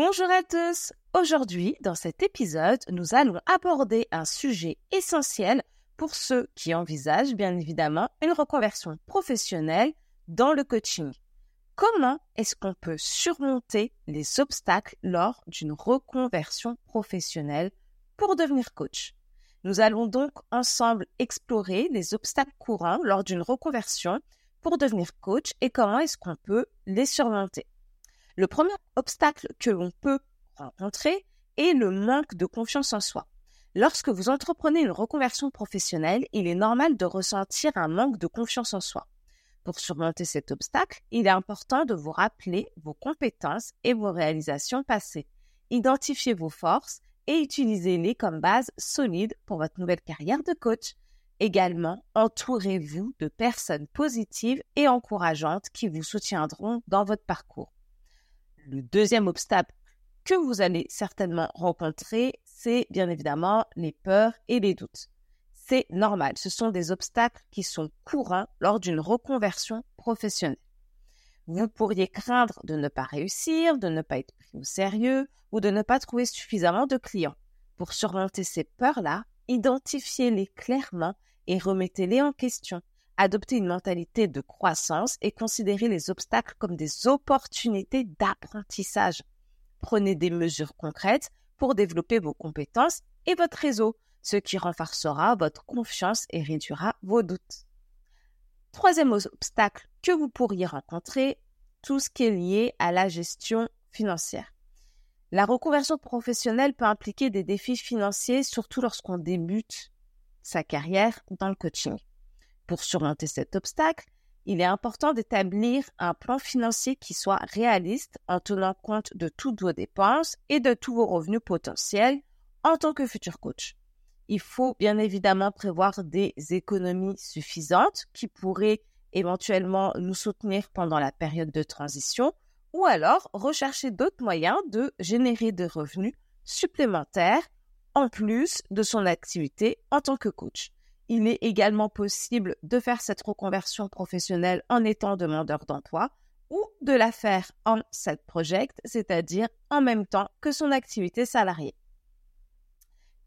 Bonjour à tous. Aujourd'hui, dans cet épisode, nous allons aborder un sujet essentiel pour ceux qui envisagent bien évidemment une reconversion professionnelle dans le coaching. Comment est-ce qu'on peut surmonter les obstacles lors d'une reconversion professionnelle pour devenir coach? Nous allons donc ensemble explorer les obstacles courants lors d'une reconversion pour devenir coach et comment est-ce qu'on peut les surmonter. Le premier obstacle que l'on peut rencontrer est le manque de confiance en soi. Lorsque vous entreprenez une reconversion professionnelle, il est normal de ressentir un manque de confiance en soi. Pour surmonter cet obstacle, il est important de vous rappeler vos compétences et vos réalisations passées. Identifiez vos forces et utilisez-les comme base solide pour votre nouvelle carrière de coach. Également, entourez-vous de personnes positives et encourageantes qui vous soutiendront dans votre parcours. Le deuxième obstacle que vous allez certainement rencontrer, c'est bien évidemment les peurs et les doutes. C'est normal, ce sont des obstacles qui sont courants lors d'une reconversion professionnelle. Vous pourriez craindre de ne pas réussir, de ne pas être pris au sérieux ou de ne pas trouver suffisamment de clients. Pour surmonter ces peurs-là, identifiez-les clairement et remettez-les en question. Adoptez une mentalité de croissance et considérez les obstacles comme des opportunités d'apprentissage. Prenez des mesures concrètes pour développer vos compétences et votre réseau, ce qui renforcera votre confiance et réduira vos doutes. Troisième obstacle que vous pourriez rencontrer, tout ce qui est lié à la gestion financière. La reconversion professionnelle peut impliquer des défis financiers, surtout lorsqu'on débute sa carrière dans le coaching. Pour surmonter cet obstacle, il est important d'établir un plan financier qui soit réaliste en tenant compte de toutes vos dépenses et de tous vos revenus potentiels en tant que futur coach. Il faut bien évidemment prévoir des économies suffisantes qui pourraient éventuellement nous soutenir pendant la période de transition ou alors rechercher d'autres moyens de générer des revenus supplémentaires en plus de son activité en tant que coach. Il est également possible de faire cette reconversion professionnelle en étant demandeur d'emploi ou de la faire en side project, c'est-à-dire en même temps que son activité salariée.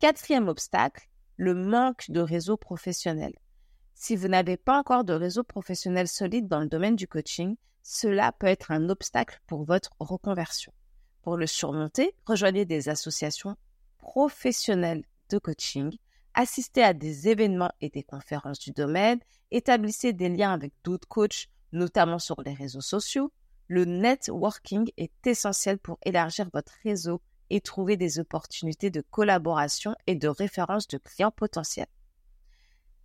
Quatrième obstacle, le manque de réseau professionnel. Si vous n'avez pas encore de réseau professionnel solide dans le domaine du coaching, cela peut être un obstacle pour votre reconversion. Pour le surmonter, rejoignez des associations professionnelles de coaching assistez à des événements et des conférences du domaine, établissez des liens avec d'autres coachs, notamment sur les réseaux sociaux. Le networking est essentiel pour élargir votre réseau et trouver des opportunités de collaboration et de référence de clients potentiels.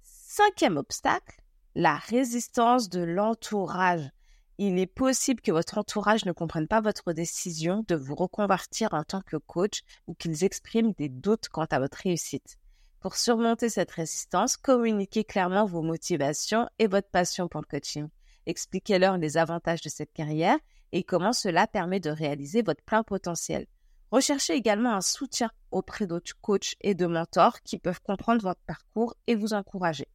Cinquième obstacle, la résistance de l'entourage. Il est possible que votre entourage ne comprenne pas votre décision de vous reconvertir en tant que coach ou qu'ils expriment des doutes quant à votre réussite. Pour surmonter cette résistance, communiquez clairement vos motivations et votre passion pour le coaching. Expliquez-leur les avantages de cette carrière et comment cela permet de réaliser votre plein potentiel. Recherchez également un soutien auprès d'autres coachs et de mentors qui peuvent comprendre votre parcours et vous encourager.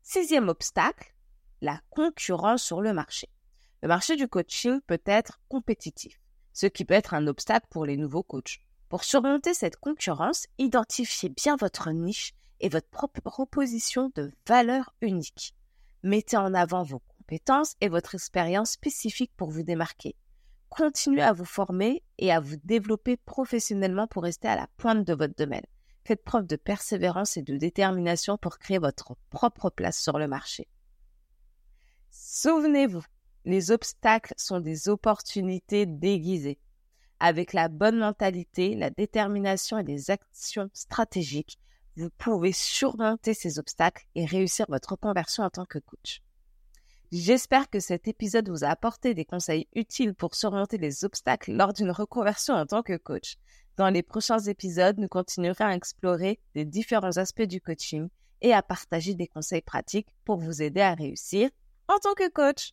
Sixième obstacle, la concurrence sur le marché. Le marché du coaching peut être compétitif, ce qui peut être un obstacle pour les nouveaux coachs. Pour surmonter cette concurrence, identifiez bien votre niche et votre proposition de valeur unique. Mettez en avant vos compétences et votre expérience spécifique pour vous démarquer. Continuez à vous former et à vous développer professionnellement pour rester à la pointe de votre domaine. Faites preuve de persévérance et de détermination pour créer votre propre place sur le marché. Souvenez-vous, les obstacles sont des opportunités déguisées. Avec la bonne mentalité, la détermination et des actions stratégiques, vous pouvez surmonter ces obstacles et réussir votre conversion en tant que coach. J'espère que cet épisode vous a apporté des conseils utiles pour surmonter les obstacles lors d'une reconversion en tant que coach. Dans les prochains épisodes, nous continuerons à explorer les différents aspects du coaching et à partager des conseils pratiques pour vous aider à réussir en tant que coach.